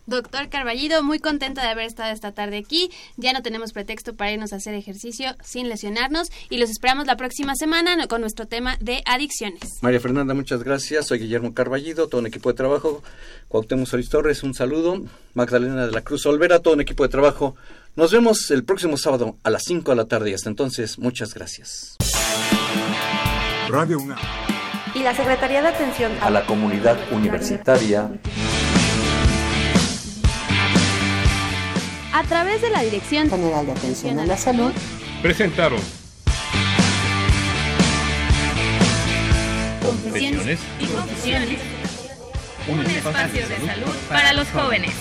Doctor Carballido, muy contenta de haber estado esta tarde aquí. Ya no tenemos pretexto para irnos a hacer ejercicio sin lesionarnos y los esperamos la próxima semana con nuestro tema de adicciones. María Fernanda, muchas gracias. Soy Guillermo Carballido, todo un equipo de trabajo. Cuauhtémoc Solís Torres, un saludo. Magdalena de la Cruz Olvera, todo un equipo de trabajo. Nos vemos el próximo sábado a las 5 de la tarde y hasta entonces, muchas gracias. Radio UNAM. Y la Secretaría de Atención A la comunidad universitaria A través de la Dirección General de Atención a la Salud presentaron Confesiones y confusiones. Un espacio de salud para los jóvenes.